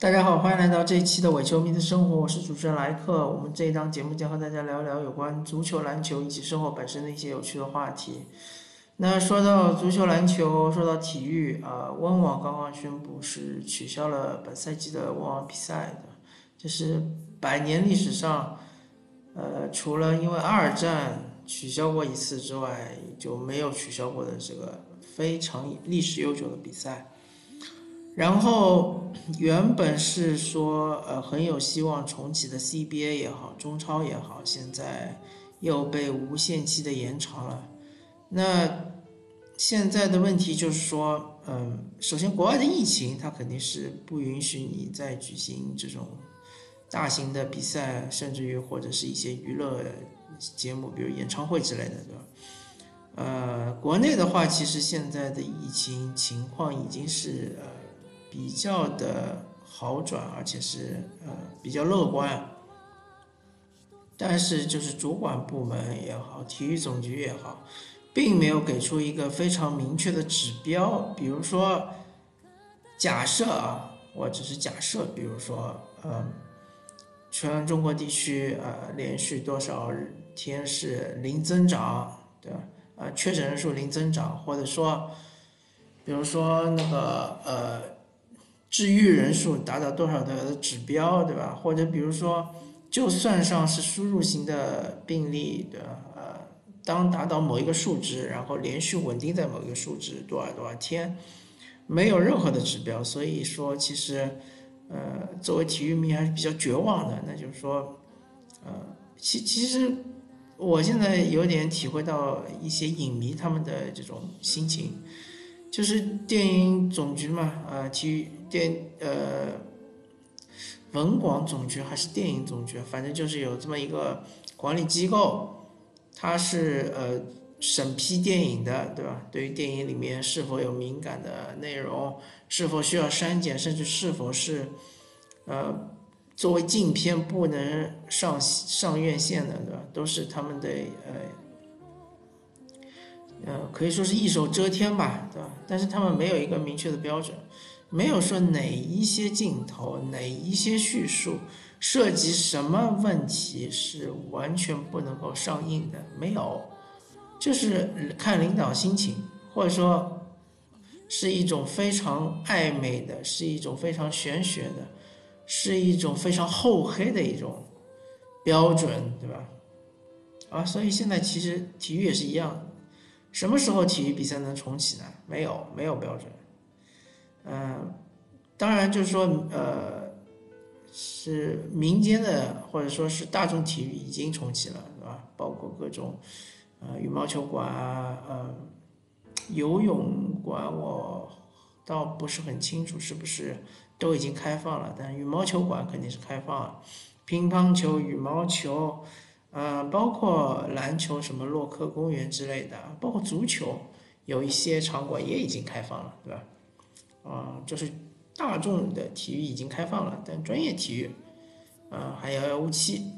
大家好，欢迎来到这一期的伪球迷的生活，我是主持人莱克。我们这一档节目将和大家聊一聊有关足球、篮球以及生活本身的一些有趣的话题。那说到足球、篮球，说到体育啊，温网刚刚宣布是取消了本赛季的温网比赛的，这是百年历史上，呃，除了因为二战取消过一次之外，就没有取消过的这个非常历史悠久的比赛。然后原本是说，呃，很有希望重启的 CBA 也好，中超也好，现在又被无限期的延长了。那现在的问题就是说，嗯，首先国外的疫情它肯定是不允许你再举行这种大型的比赛，甚至于或者是一些娱乐节目，比如演唱会之类的，对吧？呃，国内的话，其实现在的疫情情况已经是呃。比较的好转，而且是呃比较乐观，但是就是主管部门也好，体育总局也好，并没有给出一个非常明确的指标。比如说，假设啊，我只是假设，比如说，嗯，全中国地区呃连续多少天是零增长，对吧？呃，确诊人数零增长，或者说，比如说那个呃。治愈人数达到多少的指标，对吧？或者比如说，就算上是输入型的病例的，呃，当达到某一个数值，然后连续稳定在某一个数值多少多少天，没有任何的指标，所以说其实，呃，作为体育迷还是比较绝望的。那就是说，呃，其其实我现在有点体会到一些影迷他们的这种心情。就是电影总局嘛，呃，体育电呃，文广总局还是电影总局，反正就是有这么一个管理机构，它是呃审批电影的，对吧？对于电影里面是否有敏感的内容，是否需要删减，甚至是否是呃作为禁片不能上上院线的，对吧？都是他们的呃。呃，可以说是一手遮天吧，对吧？但是他们没有一个明确的标准，没有说哪一些镜头、哪一些叙述涉及什么问题是完全不能够上映的，没有，就是看领导心情，或者说是一种非常暧昧的，是一种非常玄学的，是一种非常厚黑的一种标准，对吧？啊，所以现在其实体育也是一样。什么时候体育比赛能重启呢？没有，没有标准。嗯，当然就是说，呃，是民间的或者说是大众体育已经重启了，是吧？包括各种，呃，羽毛球馆啊，呃，游泳馆，我倒不是很清楚是不是都已经开放了，但羽毛球馆肯定是开放了，乒乓球、羽毛球。呃，包括篮球，什么洛克公园之类的，包括足球，有一些场馆也已经开放了，对吧？啊，就是大众的体育已经开放了，但专业体育，啊，还遥遥无期。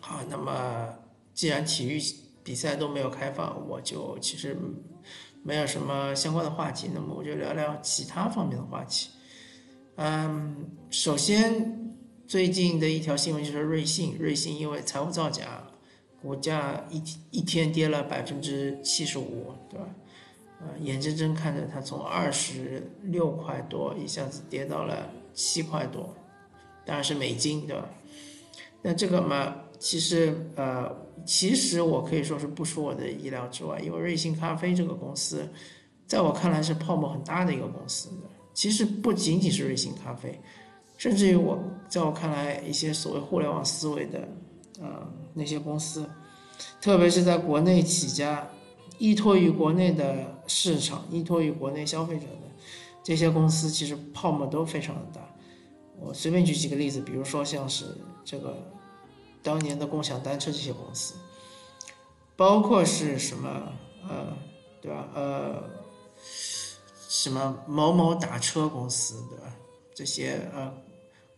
好，那么既然体育比赛都没有开放，我就其实没有什么相关的话题，那么我就聊聊其他方面的话题。嗯，首先。最近的一条新闻就是瑞幸，瑞幸因为财务造假，股价一一天跌了百分之七十五，对吧？呃，眼睁睁看着它从二十六块多一下子跌到了七块多，当然是美金，对吧？那这个嘛，其实呃，其实我可以说是不出我的意料之外，因为瑞幸咖啡这个公司，在我看来是泡沫很大的一个公司。其实不仅仅是瑞幸咖啡。甚至于我，在我看来，一些所谓互联网思维的，呃，那些公司，特别是在国内起家，依托于国内的市场，依托于国内消费者的这些公司，其实泡沫都非常的大。我随便举几个例子，比如说像是这个当年的共享单车这些公司，包括是什么，呃，对吧？呃，什么某某打车公司，对吧？这些呃，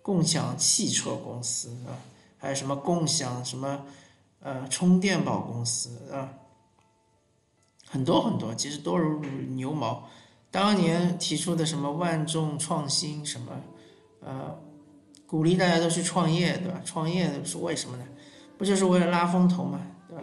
共享汽车公司啊，还有什么共享什么呃充电宝公司啊，很多很多，其实多如牛毛。当年提出的什么万众创新什么，呃，鼓励大家都去创业，对吧？创业是为什么呢？不就是为了拉风头嘛，对吧？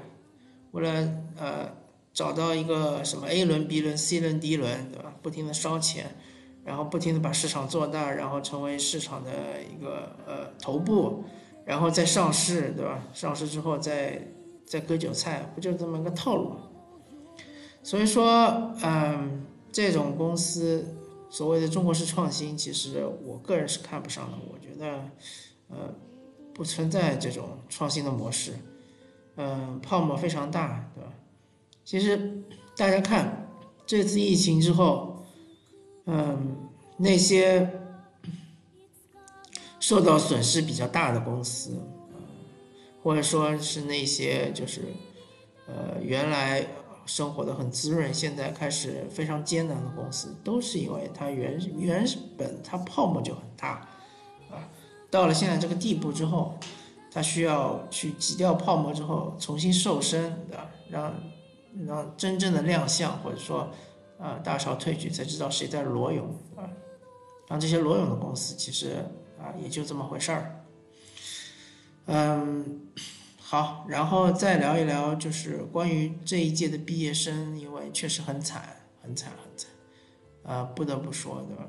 为了呃找到一个什么 A 轮、B 轮、C 轮、D 轮，对吧？不停的烧钱，然后不停的把市场做大，然后成为市场的一个呃头部，然后再上市，对吧？上市之后再再割韭菜，不就这么个套路吗？所以说，嗯，这种公司所谓的中国式创新，其实我个人是看不上的。我觉得，呃，不存在这种创新的模式，嗯，泡沫非常大，对吧？其实大家看这次疫情之后，嗯，那些受到损失比较大的公司，或者说是那些就是，呃，原来。生活的很滋润，现在开始非常艰难的公司，都是因为它原原本它泡沫就很大，啊，到了现在这个地步之后，它需要去挤掉泡沫之后重新瘦身，对吧？让让真正的亮相，或者说啊大潮退去才知道谁在裸泳啊，让这些裸泳的公司其实啊也就这么回事儿，嗯。好，然后再聊一聊，就是关于这一届的毕业生，因为确实很惨，很惨，很惨，啊，不得不说，对吧？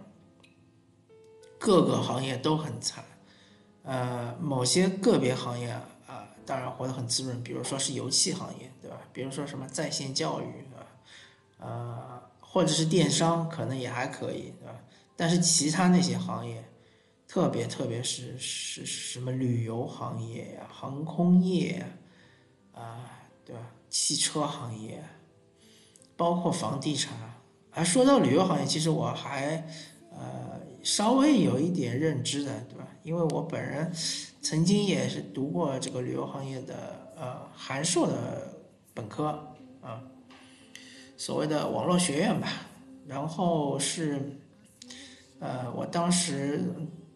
各个行业都很惨，呃，某些个别行业啊，当然活得很滋润，比如说是游戏行业，对吧？比如说什么在线教育，对吧？呃，或者是电商，可能也还可以，对吧？但是其他那些行业。特别特别是是什么旅游行业呀、航空业呀啊，对吧？汽车行业，包括房地产。啊，说到旅游行业，其实我还呃稍微有一点认知的，对吧？因为我本人曾经也是读过这个旅游行业的呃函授的本科啊，所谓的网络学院吧。然后是呃，我当时。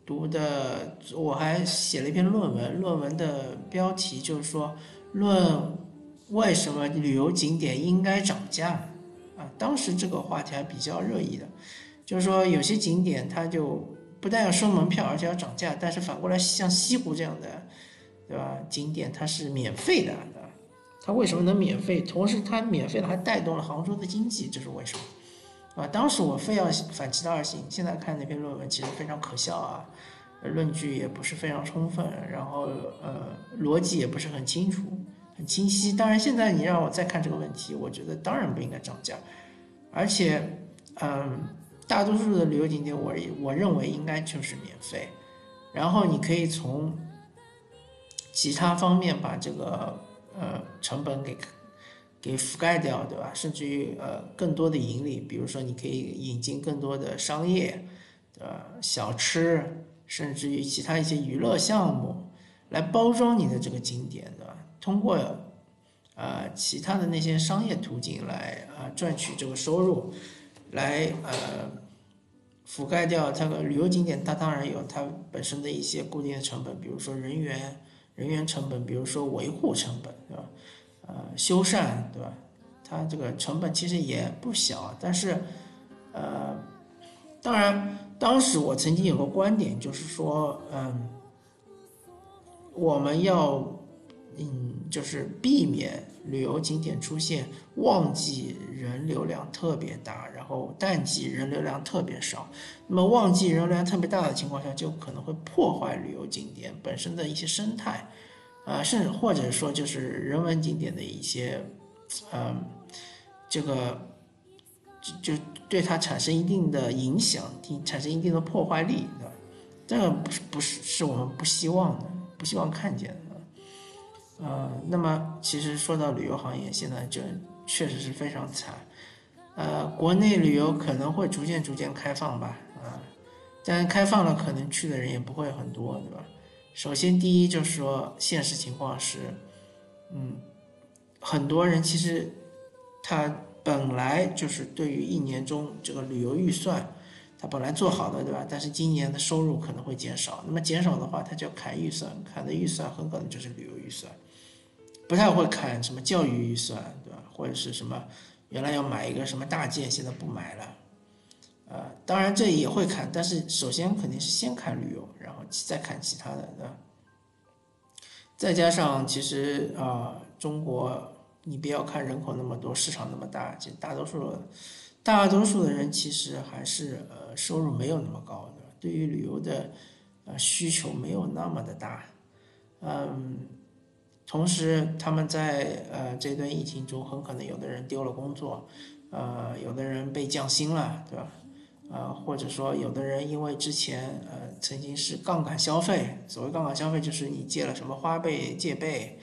读的我还写了一篇论文，论文的标题就是说论为什么旅游景点应该涨价啊。当时这个话题还比较热议的，就是说有些景点它就不但要收门票，而且要涨价，但是反过来像西湖这样的，对吧？景点它是免费的，它为什么能免费？同时它免费了还带动了杭州的经济，这是为什么？啊，当时我非要反其道而行，现在看那篇论文其实非常可笑啊，论据也不是非常充分，然后呃逻辑也不是很清楚、很清晰。当然，现在你让我再看这个问题，我觉得当然不应该涨价，而且嗯，大多数的旅游景点我我认为应该就是免费，然后你可以从其他方面把这个呃成本给。给覆盖掉，对吧？甚至于呃更多的盈利，比如说你可以引进更多的商业，对吧？小吃，甚至于其他一些娱乐项目，来包装你的这个景点，对吧？通过呃其他的那些商业途径来啊赚取这个收入，来呃覆盖掉它的旅游景点，它当然有它本身的一些固定的成本，比如说人员人员成本，比如说维护成本，对吧？呃，修缮对吧？它这个成本其实也不小，但是，呃，当然，当时我曾经有个观点，就是说，嗯，我们要，嗯，就是避免旅游景点出现旺季人流量特别大，然后淡季人流量特别少。那么旺季人流量特别大的情况下，就可能会破坏旅游景点本身的一些生态。啊，甚至或者说就是人文景点的一些，嗯，这个就就对它产生一定的影响，产生一定的破坏力，对吧？这个不是不是是我们不希望的，不希望看见的。呃，那么其实说到旅游行业，现在就确实是非常惨。呃，国内旅游可能会逐渐逐渐开放吧，啊，但开放了，可能去的人也不会很多，对吧？首先，第一就是说，现实情况是，嗯，很多人其实他本来就是对于一年中这个旅游预算，他本来做好的，对吧？但是今年的收入可能会减少，那么减少的话，他就要砍预算，砍的预算很可能就是旅游预算，不太会砍什么教育预算，对吧？或者是什么原来要买一个什么大件，现在不买了，呃。当然这也会看，但是首先肯定是先看旅游，然后再看其他的，对吧？再加上其实啊，中国你不要看人口那么多，市场那么大，其实大多数大多数的人其实还是呃收入没有那么高的，对于旅游的呃需求没有那么的大，嗯，同时他们在呃这段疫情中，很可能有的人丢了工作，呃，有的人被降薪了，对吧？呃，或者说有的人因为之前呃曾经是杠杆消费，所谓杠杆消费就是你借了什么花呗、借呗，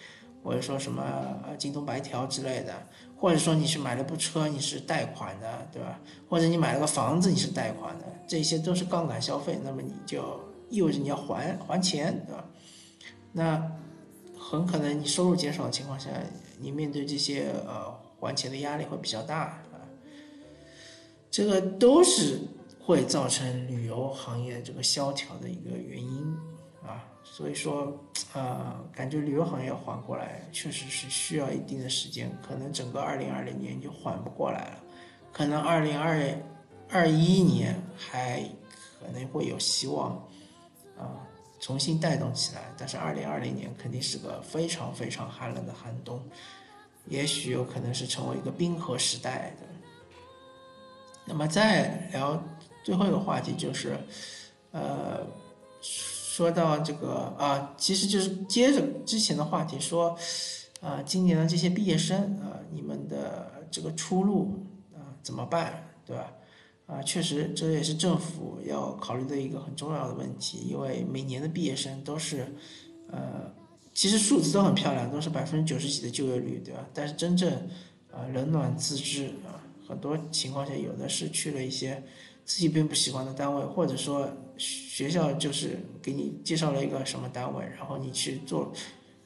或者说什么呃京东白条之类的，或者说你是买了部车你是贷款的，对吧？或者你买了个房子你是贷款的，这些都是杠杆消费，那么你就意味着你要还还钱，对吧？那很可能你收入减少的情况下，你面对这些呃还钱的压力会比较大啊，这个都是。会造成旅游行业这个萧条的一个原因啊，所以说，呃，感觉旅游行业缓过来确实是需要一定的时间，可能整个二零二零年就缓不过来了，可能二零二二一年还可能会有希望啊重新带动起来，但是二零二零年肯定是个非常非常寒冷的寒冬，也许有可能是成为一个冰河时代的。那么再聊。最后一个话题就是，呃，说到这个啊，其实就是接着之前的话题说，啊，今年的这些毕业生啊，你们的这个出路啊怎么办，对吧？啊，确实这也是政府要考虑的一个很重要的问题，因为每年的毕业生都是，呃，其实数字都很漂亮，都是百分之九十几的就业率，对吧？但是真正啊冷暖自知啊，很多情况下有的是去了一些。自己并不喜欢的单位，或者说学校就是给你介绍了一个什么单位，然后你去做，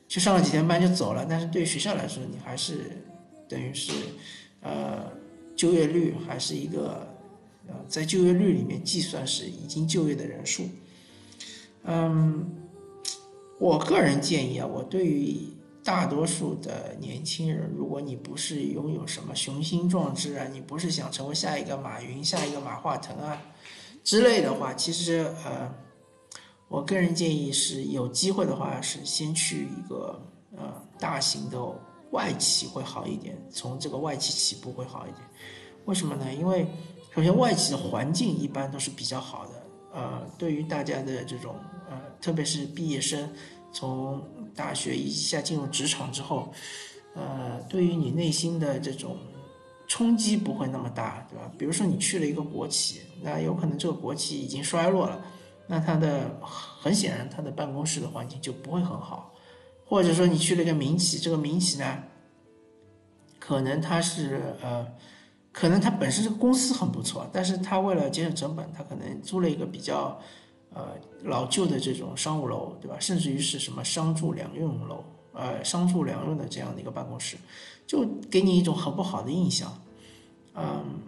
去上了几天班就走了。但是对学校来说，你还是等于是，呃，就业率还是一个，呃，在就业率里面计算是已经就业的人数。嗯，我个人建议啊，我对于。大多数的年轻人，如果你不是拥有什么雄心壮志啊，你不是想成为下一个马云、下一个马化腾啊之类的话，其实呃，我个人建议是有机会的话，是先去一个呃大型的外企会好一点，从这个外企起步会好一点。为什么呢？因为首先外企的环境一般都是比较好的，呃，对于大家的这种呃，特别是毕业生。从大学一下进入职场之后，呃，对于你内心的这种冲击不会那么大，对吧？比如说你去了一个国企，那有可能这个国企已经衰落了，那它的很显然它的办公室的环境就不会很好，或者说你去了一个民企，这个民企呢，可能它是呃，可能它本身这个公司很不错，但是它为了节省成本，它可能租了一个比较。呃，老旧的这种商务楼，对吧？甚至于是什么商住两用楼，呃，商住两用的这样的一个办公室，就给你一种很不好的印象。嗯，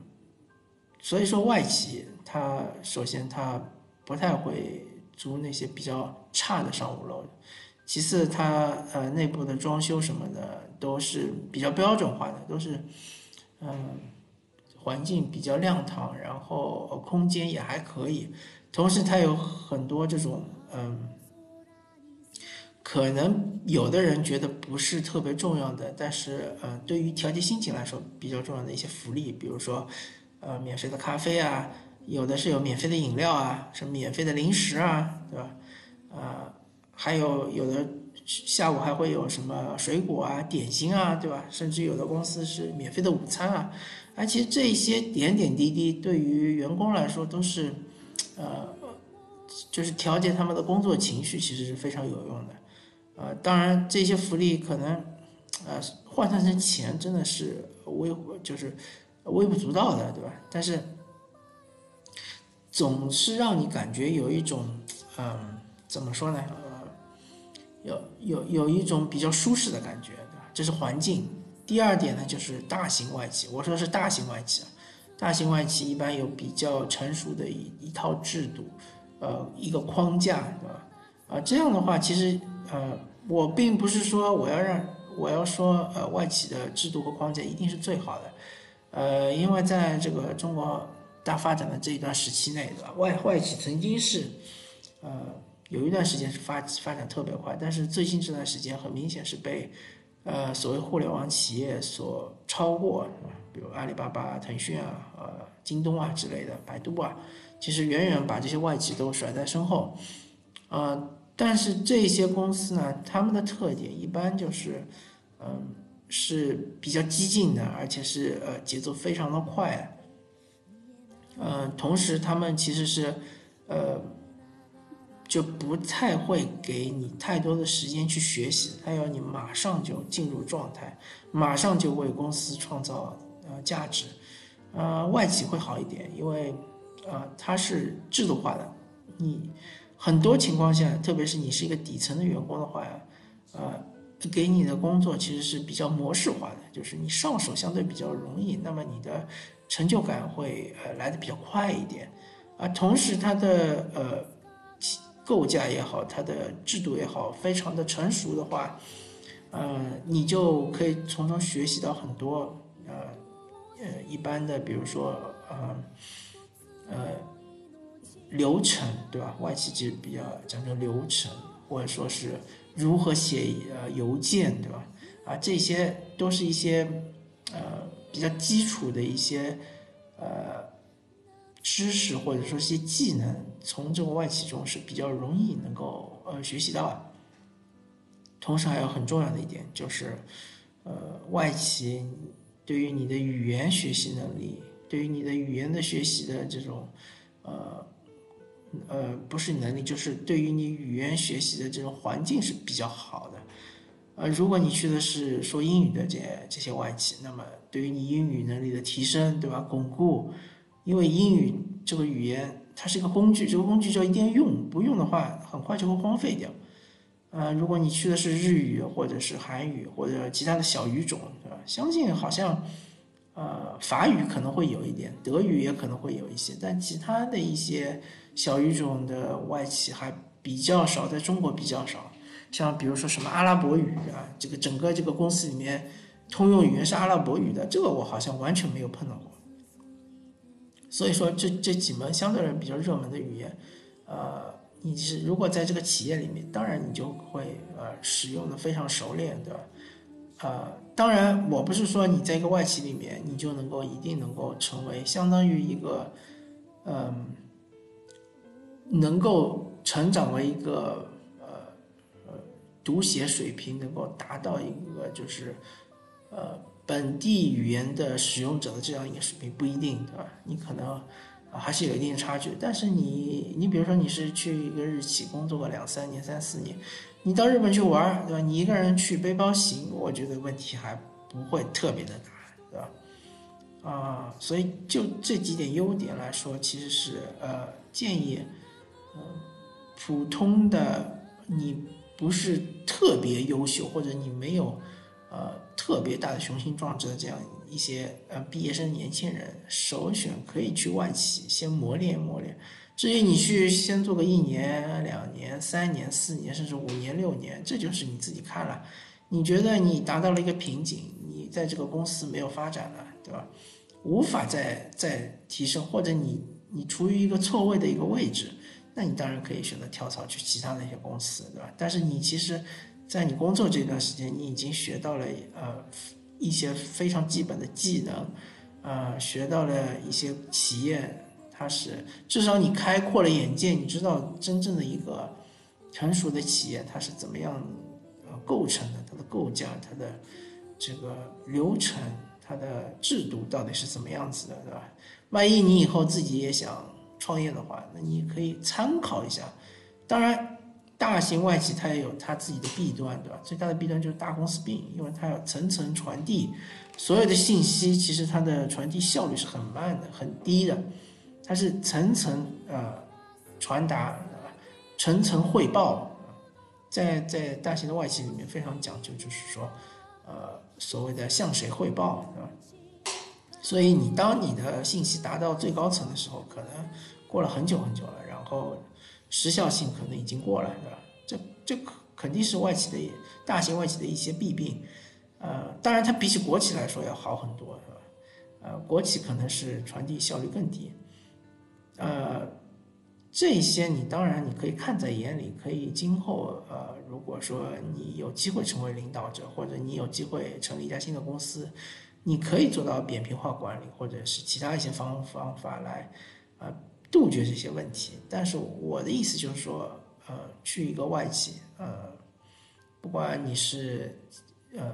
所以说外企它首先它不太会租那些比较差的商务楼，其次它呃内部的装修什么的都是比较标准化的，都是嗯环境比较亮堂，然后空间也还可以。同时，它有很多这种，嗯，可能有的人觉得不是特别重要的，但是，呃，对于调节心情来说比较重要的一些福利，比如说，呃，免费的咖啡啊，有的是有免费的饮料啊，什么免费的零食啊，对吧？啊，还有有的下午还会有什么水果啊、点心啊，对吧？甚至有的公司是免费的午餐啊，而其实这些点点滴滴对于员工来说都是。呃，就是调节他们的工作情绪，其实是非常有用的。呃，当然这些福利可能，呃，换算成钱真的是微，就是微不足道的，对吧？但是总是让你感觉有一种，嗯，怎么说呢？呃，有有有一种比较舒适的感觉，对吧？这是环境。第二点呢，就是大型外企，我说的是大型外企啊。大型外企一般有比较成熟的一一套制度，呃，一个框架，对吧？啊，这样的话，其实，呃，我并不是说我要让我要说，呃，外企的制度和框架一定是最好的，呃，因为在这个中国大发展的这一段时期内，对吧？外外企曾经是，呃，有一段时间是发发展特别快，但是最近这段时间很明显是被，呃，所谓互联网企业所超过，比如阿里巴巴、腾讯啊、呃、京东啊之类的，百度啊，其实远远把这些外企都甩在身后，呃，但是这些公司呢，他们的特点一般就是，嗯，是比较激进的，而且是呃节奏非常的快。嗯，同时他们其实是，呃，就不太会给你太多的时间去学习，他要你马上就进入状态，马上就为公司创造呃价值。呃，外企会好一点，因为呃它是制度化的，你很多情况下，特别是你是一个底层的员工的话，呃，给你的工作其实是比较模式化的，就是你上手相对比较容易，那么你的。成就感会呃来的比较快一点，啊，同时它的呃构架也好，它的制度也好，非常的成熟的话，呃，你就可以从中学习到很多呃呃一般的，比如说呃呃流程对吧？外企其实比较讲究流程，或者说是如何写呃邮件对吧？啊，这些都是一些呃。比较基础的一些呃知识或者说一些技能，从这个外企中是比较容易能够呃学习到的。同时还有很重要的一点就是，呃，外企对于你的语言学习能力，对于你的语言的学习的这种呃呃不是能力，就是对于你语言学习的这种环境是比较好的。呃，如果你去的是说英语的这这些外企，那么对于你英语能力的提升，对吧？巩固，因为英语这个语言它是一个工具，这个工具就一定要用，不用的话很快就会荒废掉。呃，如果你去的是日语或者是韩语或者其他的小语种，对吧？相信好像，呃，法语可能会有一点，德语也可能会有一些，但其他的一些小语种的外企还比较少，在中国比较少。像比如说什么阿拉伯语啊，这个整个这个公司里面通用语言是阿拉伯语的，这个我好像完全没有碰到过。所以说这这几门相对来比较热门的语言，呃，你是如果在这个企业里面，当然你就会呃使用的非常熟练，对吧？呃，当然我不是说你在一个外企里面，你就能够一定能够成为相当于一个，嗯，能够成长为一个呃。读写水平能够达到一个就是，呃，本地语言的使用者的这样一个水平不一定，对吧？你可能还是有一定差距。但是你，你比如说你是去一个日企工作个两三年、三四年，你到日本去玩，对吧？你一个人去背包行，我觉得问题还不会特别的大，对吧？啊，所以就这几点优点来说，其实是呃建议，嗯，普通的你。不是特别优秀，或者你没有，呃，特别大的雄心壮志的这样一些呃毕业生年轻人，首选可以去外企先磨练磨练。至于你去先做个一年、两年、三年、四年，甚至五年、六年，这就是你自己看了。你觉得你达到了一个瓶颈，你在这个公司没有发展了，对吧？无法再再提升，或者你你处于一个错位的一个位置。那你当然可以选择跳槽去其他的一些公司，对吧？但是你其实，在你工作这段时间，你已经学到了呃一些非常基本的技能，呃，学到了一些企业它是至少你开阔了眼界，你知道真正的一个成熟的企业它是怎么样呃构成的，它的构架、它的这个流程、它的制度到底是怎么样子的，对吧？万一你以后自己也想。创业的话，那你可以参考一下。当然，大型外企它也有它自己的弊端，对吧？最大的弊端就是大公司病，因为它要层层传递所有的信息，其实它的传递效率是很慢的、很低的。它是层层呃传达，层层汇报。在在大型的外企里面非常讲究，就是说，呃，所谓的向谁汇报，对吧？所以你当你的信息达到最高层的时候，可能。过了很久很久了，然后时效性可能已经过了，对吧？这这肯定是外企的大型外企的一些弊病，呃，当然它比起国企来说要好很多，是吧？呃，国企可能是传递效率更低，呃，这些你当然你可以看在眼里，可以今后呃，如果说你有机会成为领导者，或者你有机会成立一家新的公司，你可以做到扁平化管理，或者是其他一些方方法来啊杜绝这些问题。但是我的意思就是说，呃，去一个外企，呃，不管你是呃。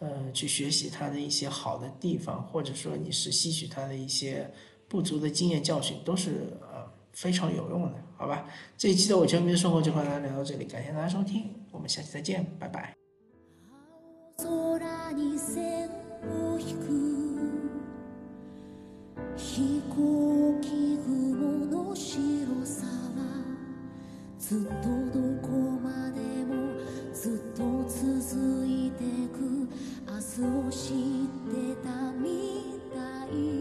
呃，去学习他的一些好的地方，或者说你是吸取他的一些不足的经验教训，都是呃非常有用的，好吧？这一期的我全民生活就和大家聊到这里，感谢大家收听，我们下期再见，拜拜。飛行機雲の白さはずっとどこまでもずっと続いてく。明日を知ってたみたい。